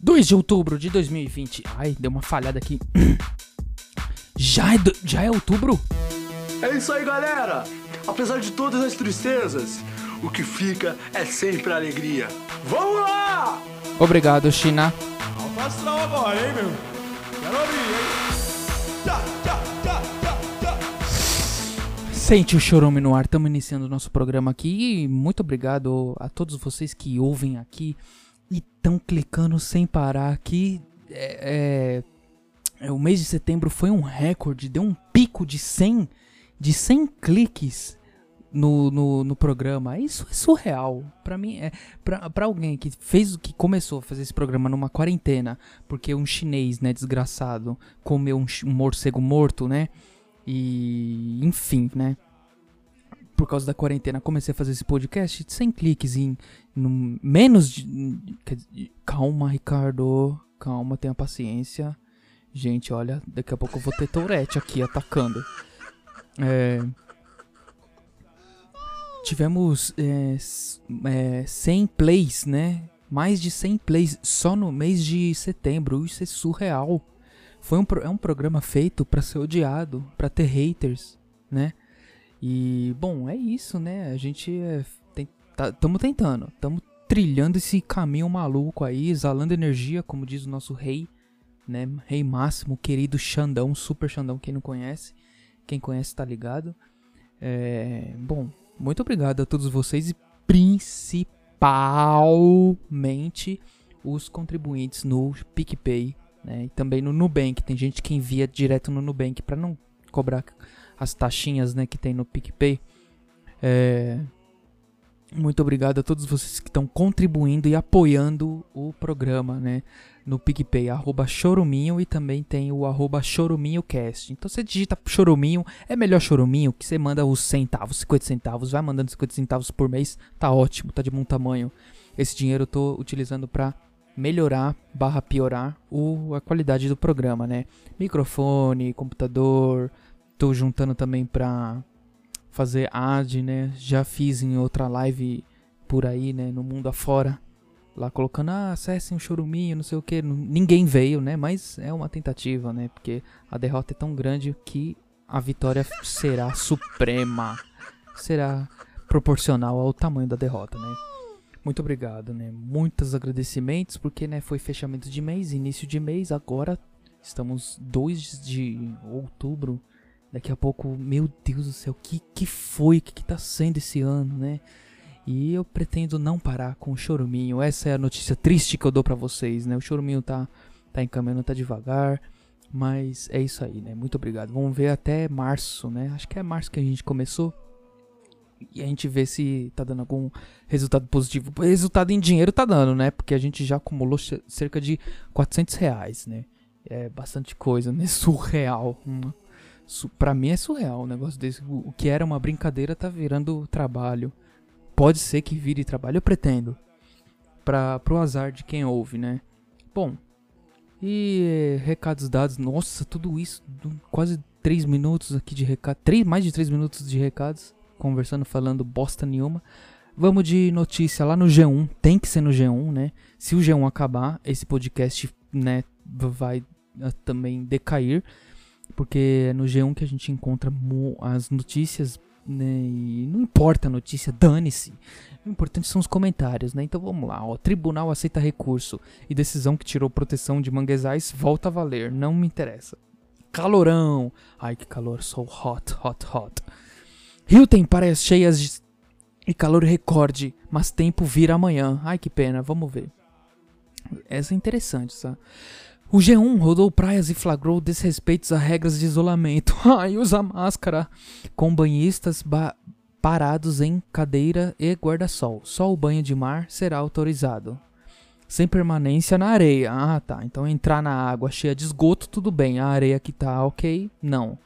2 de outubro de 2020. Ai, deu uma falhada aqui. Já é, do- já é outubro? É isso aí, galera! Apesar de todas as tristezas, o que fica é sempre a alegria. Vamos lá! Obrigado, China. Astral agora, hein, meu? Quero ouvir, hein? Tchá, tchá, tchá, tchá, tchá. Sente o chorume no ar, estamos iniciando o nosso programa aqui e muito obrigado a todos vocês que ouvem aqui e estão clicando sem parar aqui. É, é, é, o mês de setembro foi um recorde, deu um pico de 100, de 100 cliques no, no, no programa. Isso é surreal. Pra mim, é, pra alguém que fez que começou a fazer esse programa numa quarentena, porque um chinês, né, desgraçado, comeu um, um morcego morto, né? E enfim, né? Por causa da quarentena, comecei a fazer esse podcast sem cliques em no, menos de. calma, Ricardo. Calma, tenha paciência. Gente, olha, daqui a pouco eu vou ter Tourette aqui atacando. É, tivemos é, é, 100 plays, né? Mais de 100 plays só no mês de setembro. Isso é surreal. Foi um, é um programa feito pra ser odiado, pra ter haters, né? E, bom, é isso, né? A gente é, tem, tá, tentando, tamo trilhando esse caminho maluco aí, exalando energia, como diz o nosso rei, né? Rei Máximo, querido Xandão, super Xandão, quem não conhece. Quem conhece tá ligado. É, bom, muito obrigado a todos vocês e principalmente os contribuintes no PicPay né? E também no Nubank. Tem gente que envia direto no Nubank para não cobrar as taxinhas, né, que tem no PicPay. É... Muito obrigado a todos vocês que estão contribuindo e apoiando o programa, né? No PicPay, arroba Choruminho e também tem o arroba ChoruminhoCast. Então você digita Choruminho, é melhor Choruminho que você manda os centavos, 50 centavos, vai mandando 50 centavos por mês, tá ótimo, tá de bom tamanho. Esse dinheiro eu tô utilizando pra melhorar barra piorar o, a qualidade do programa, né? Microfone, computador, tô juntando também pra fazer ad, né? Já fiz em outra live por aí, né? No mundo afora. Lá colocando, ah, acessem o choruminho, não sei o que. Ninguém veio, né? Mas é uma tentativa, né? Porque a derrota é tão grande que a vitória será suprema. Será proporcional ao tamanho da derrota, né? Muito obrigado, né? Muitos agradecimentos, porque né, foi fechamento de mês, início de mês, agora estamos 2 de outubro. Daqui a pouco, meu Deus do céu, o que, que foi? O que, que tá sendo esse ano, né? E eu pretendo não parar com o choruminho. Essa é a notícia triste que eu dou pra vocês, né? O choruminho tá, tá encaminhando, tá devagar. Mas é isso aí, né? Muito obrigado. Vamos ver até março, né? Acho que é março que a gente começou. E a gente vê se tá dando algum resultado positivo. Resultado em dinheiro tá dando, né? Porque a gente já acumulou ce- cerca de 400 reais, né? É bastante coisa, né? Surreal. Uma- Pra mim é surreal um negócio desse. O que era uma brincadeira tá virando trabalho. Pode ser que vire trabalho, eu pretendo. Pra, pro azar de quem ouve, né? Bom, e eh, recados dados. Nossa, tudo isso. Quase 3 minutos aqui de recado. Três, mais de 3 minutos de recados. Conversando, falando bosta nenhuma. Vamos de notícia lá no G1. Tem que ser no G1, né? Se o G1 acabar, esse podcast, né, vai ah, também decair. Porque é no G1 que a gente encontra as notícias, né? E não importa a notícia, dane-se. O importante são os comentários, né? Então vamos lá, ó. Tribunal aceita recurso e decisão que tirou proteção de manguezais volta a valer. Não me interessa. Calorão. Ai, que calor. So hot, hot, hot. Rio tem praias cheias de... e calor recorde, mas tempo vira amanhã. Ai, que pena. Vamos ver. Essa é interessante, sabe? O G1 rodou praias e flagrou desrespeitos a regras de isolamento. Ai, usa máscara. Com banhistas ba- parados em cadeira e guarda-sol. Só o banho de mar será autorizado. Sem permanência na areia. Ah, tá. Então entrar na água cheia de esgoto, tudo bem. A areia que tá ok, não.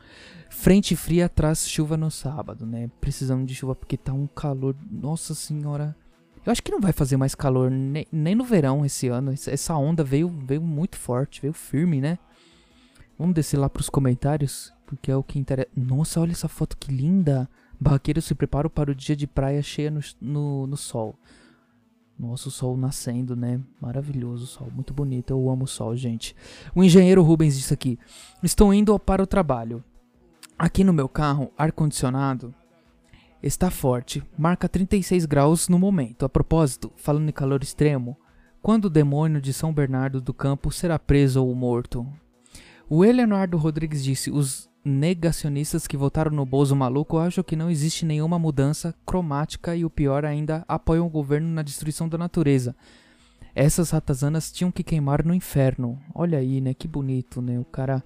Frente fria traz chuva no sábado, né? Precisamos de chuva porque tá um calor. Nossa senhora. Eu acho que não vai fazer mais calor ne- nem no verão esse ano. Essa- onda veio, veio muito forte, veio firme, né? Vamos descer lá pros comentários, porque é o que interessa. Nossa, olha essa foto que linda! Barraqueiros se preparam para o dia de praia cheia no, no, no sol. Nosso sol nascendo, né? Maravilhoso o sol, muito bonito. Eu amo o sol, gente. O engenheiro Rubens disse aqui: Estou indo para o trabalho. Aqui no meu carro, ar-condicionado está forte, marca 36 graus no momento. A propósito, falando em calor extremo, quando o demônio de São Bernardo do Campo será preso ou morto? O Eleonardo Rodrigues disse: Os negacionistas que votaram no Bozo maluco acham que não existe nenhuma mudança cromática e o pior ainda apoiam o governo na destruição da natureza. Essas ratazanas tinham que queimar no inferno. Olha aí, né? Que bonito, né? O cara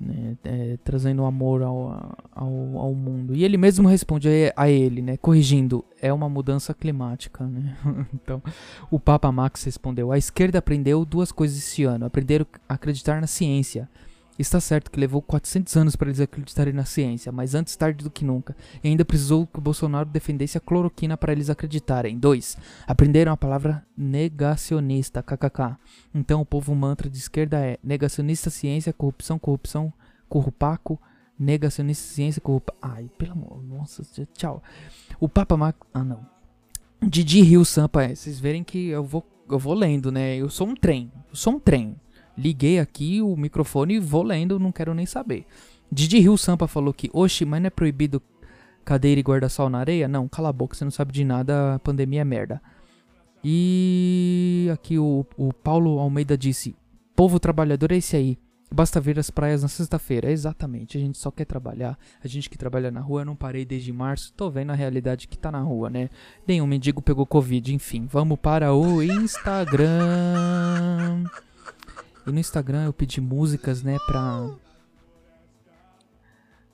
né, é, trazendo amor ao, ao, ao, mundo. E ele mesmo responde a, ele, né, corrigindo, é uma mudança climática. Né? então, o Papa Max respondeu: a esquerda aprendeu duas coisas esse ano. Aprenderam a acreditar na ciência Está certo que levou 400 anos para eles acreditarem na ciência, mas antes tarde do que nunca. E ainda precisou que o Bolsonaro defendesse a cloroquina para eles acreditarem. 2. Aprenderam a palavra negacionista, kkk. Então o povo mantra de esquerda é negacionista ciência, corrupção, corrupção, corrupaco, negacionista ciência, corrupa... Ai, pelo amor, nossa, tchau. O Papa Mac... Ah, não. Didi Rio Sampa é, vocês verem que eu vou, eu vou lendo, né? Eu sou um trem, eu sou um trem. Liguei aqui o microfone e vou lendo, não quero nem saber. Didi Rio Sampa falou que, oxe, mas não é proibido cadeira e guarda-sol na areia? Não, cala a boca, você não sabe de nada, a pandemia é merda. E aqui o, o Paulo Almeida disse: Povo trabalhador é esse aí. Basta ver as praias na sexta-feira. Exatamente, a gente só quer trabalhar. A gente que trabalha na rua, eu não parei desde março. Tô vendo a realidade que tá na rua, né? Nenhum mendigo pegou Covid, enfim. Vamos para o Instagram. E no Instagram eu pedi músicas, né, pra.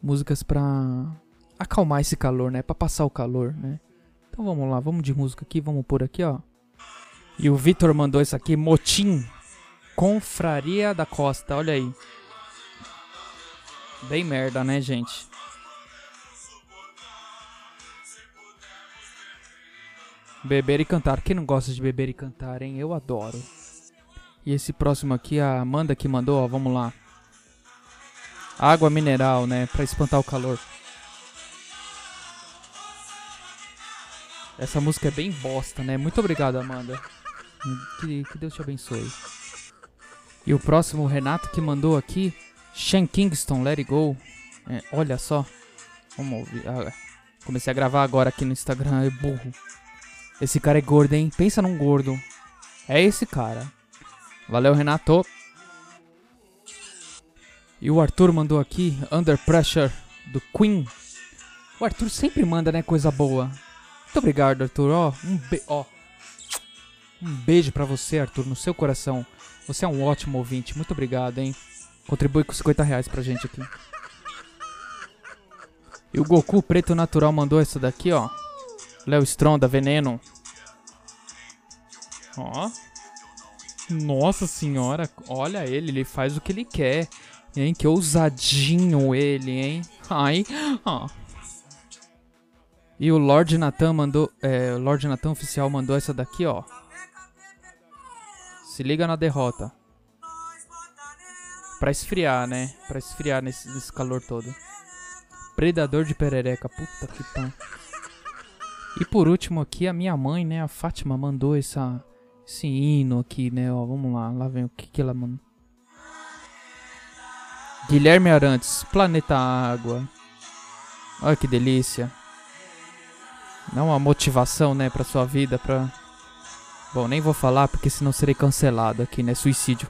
Músicas pra acalmar esse calor, né? Pra passar o calor, né? Então vamos lá, vamos de música aqui, vamos por aqui, ó. E o Vitor mandou isso aqui, Motim. Confraria da Costa, olha aí. Bem merda, né, gente? Beber e cantar. Quem não gosta de beber e cantar, hein? Eu adoro. E esse próximo aqui, a Amanda que mandou, ó, vamos lá. Água mineral, né, para espantar o calor. Essa música é bem bosta, né? Muito obrigado, Amanda. Que, que Deus te abençoe. E o próximo, o Renato que mandou aqui, Shan Kingston, Let It Go. É, olha só. Vamos ouvir. Ah, comecei a gravar agora aqui no Instagram, é burro. Esse cara é gordo, hein? Pensa num gordo. É esse cara. Valeu, Renato. E o Arthur mandou aqui, Under Pressure, do Queen. O Arthur sempre manda, né, coisa boa. Muito obrigado, Arthur. Ó, um, be ó. um beijo pra você, Arthur, no seu coração. Você é um ótimo ouvinte. Muito obrigado, hein. Contribui com 50 reais pra gente aqui. E o Goku Preto Natural mandou essa daqui, ó. Léo Stronda, Veneno. Ó. Nossa senhora, olha ele, ele faz o que ele quer. Hein? Que ousadinho ele, hein? Ai. Ah. E o Lord Nathan mandou. É, o Lord Nathan oficial mandou essa daqui, ó. Se liga na derrota. Pra esfriar, né? Pra esfriar nesse, nesse calor todo. Predador de perereca. Puta que pariu. E por último aqui, a minha mãe, né? A Fátima mandou essa esse hino aqui, né? Ó, vamos lá, lá vem o que que ela manda. Guilherme Arantes, Planeta Água. Olha que delícia. Dá uma motivação, né, pra sua vida, pra... Bom, nem vou falar porque senão serei cancelado aqui, né? Suicídio.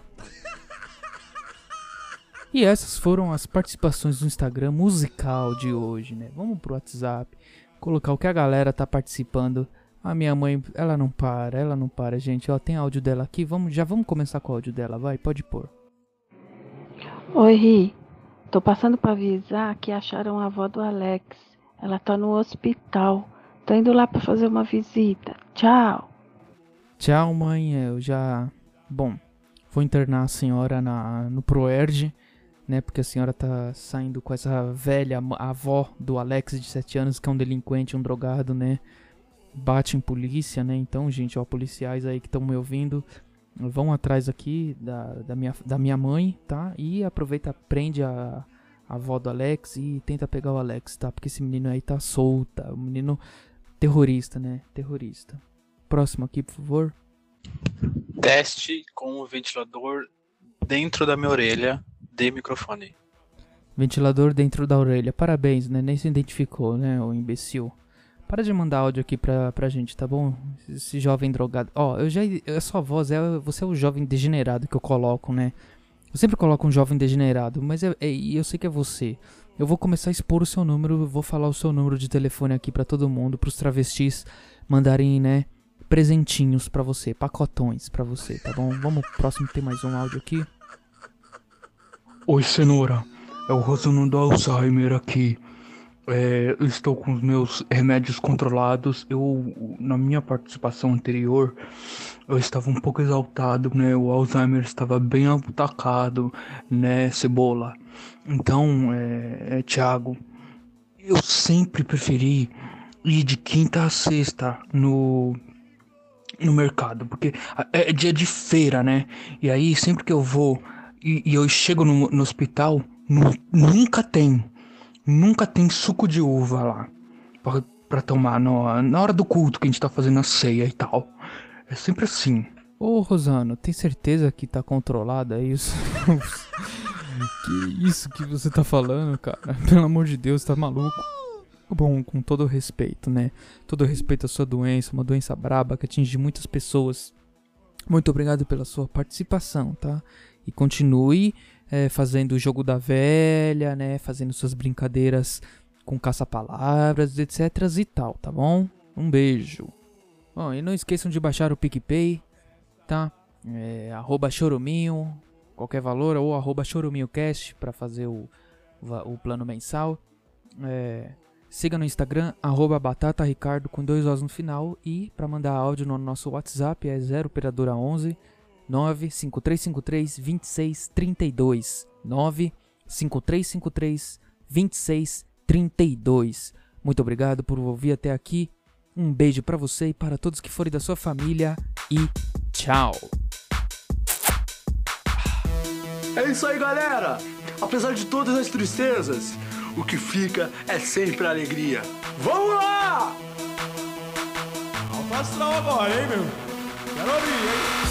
E essas foram as participações no Instagram musical de hoje, né? Vamos pro WhatsApp, colocar o que a galera tá participando a minha mãe, ela não para, ela não para, gente. Ó, tem áudio dela aqui. Vamos, já vamos começar com o áudio dela, vai, pode pôr. Oi, Ri. Tô passando para avisar que acharam a avó do Alex. Ela tá no hospital. Tô indo lá para fazer uma visita. Tchau. Tchau, mãe. Eu já, bom, vou internar a senhora na no Proerd, né? Porque a senhora tá saindo com essa velha avó do Alex de 7 anos, que é um delinquente, um drogado, né? Bate em polícia, né? Então, gente, ó, policiais aí que estão me ouvindo, vão atrás aqui da, da, minha, da minha mãe, tá? E aproveita, prende a, a avó do Alex e tenta pegar o Alex, tá? Porque esse menino aí tá solta, o menino terrorista, né? Terrorista. próximo aqui, por favor. Teste com o ventilador dentro da minha orelha de microfone. Ventilador dentro da orelha. Parabéns, né? Nem se identificou, né, o imbecil. Para de mandar áudio aqui pra, pra gente, tá bom? Esse jovem drogado. Ó, eu já. A sua voz é. Você é o jovem degenerado que eu coloco, né? Eu sempre coloco um jovem degenerado, mas é, é, eu sei que é você. Eu vou começar a expor o seu número, vou falar o seu número de telefone aqui para todo mundo, pros travestis mandarem, né, presentinhos para você, pacotões para você, tá bom? Vamos próximo tem mais um áudio aqui. Oi, cenoura. É o Rosano do Alzheimer aqui. É, estou com os meus remédios controlados. Eu, na minha participação anterior, eu estava um pouco exaltado, né? O Alzheimer estava bem atacado, né, Cebola? Então, é, é Thiago, eu sempre preferi ir de quinta a sexta no no mercado, porque é dia de feira, né? E aí sempre que eu vou e, e eu chego no, no hospital, nu, nunca tem, nunca tem suco de uva lá pra, tomar no, na hora do culto que a gente tá fazendo a ceia e tal. É sempre assim. Ô Rosano, tem certeza que tá controlada isso? que isso que você tá falando, cara? Pelo amor de Deus, tá maluco? Bom, com todo respeito, né? Todo respeito à sua doença, uma doença braba que atinge muitas pessoas. Muito obrigado pela sua participação, tá? E continue é, fazendo o jogo da velha, né? Fazendo suas brincadeiras com caça-palavras, etc e tal, tá bom? Um beijo. Bom, e não esqueçam de baixar o PicPay, tá? É, arroba choruminho, qualquer valor, ou arroba choruminhocast para fazer o, o plano mensal. É, siga no Instagram, arroba batataricardo com dois Os no final. E para mandar áudio no nosso WhatsApp é 0 operadora 11 95353 2632 95353 2632. Muito obrigado por ouvir até aqui. Um beijo para você e para todos que forem da sua família e tchau. É isso aí, galera! Apesar de todas as tristezas, o que fica é sempre a alegria. Vamos lá! Alto agora, hein, meu? Quero ouvir, hein?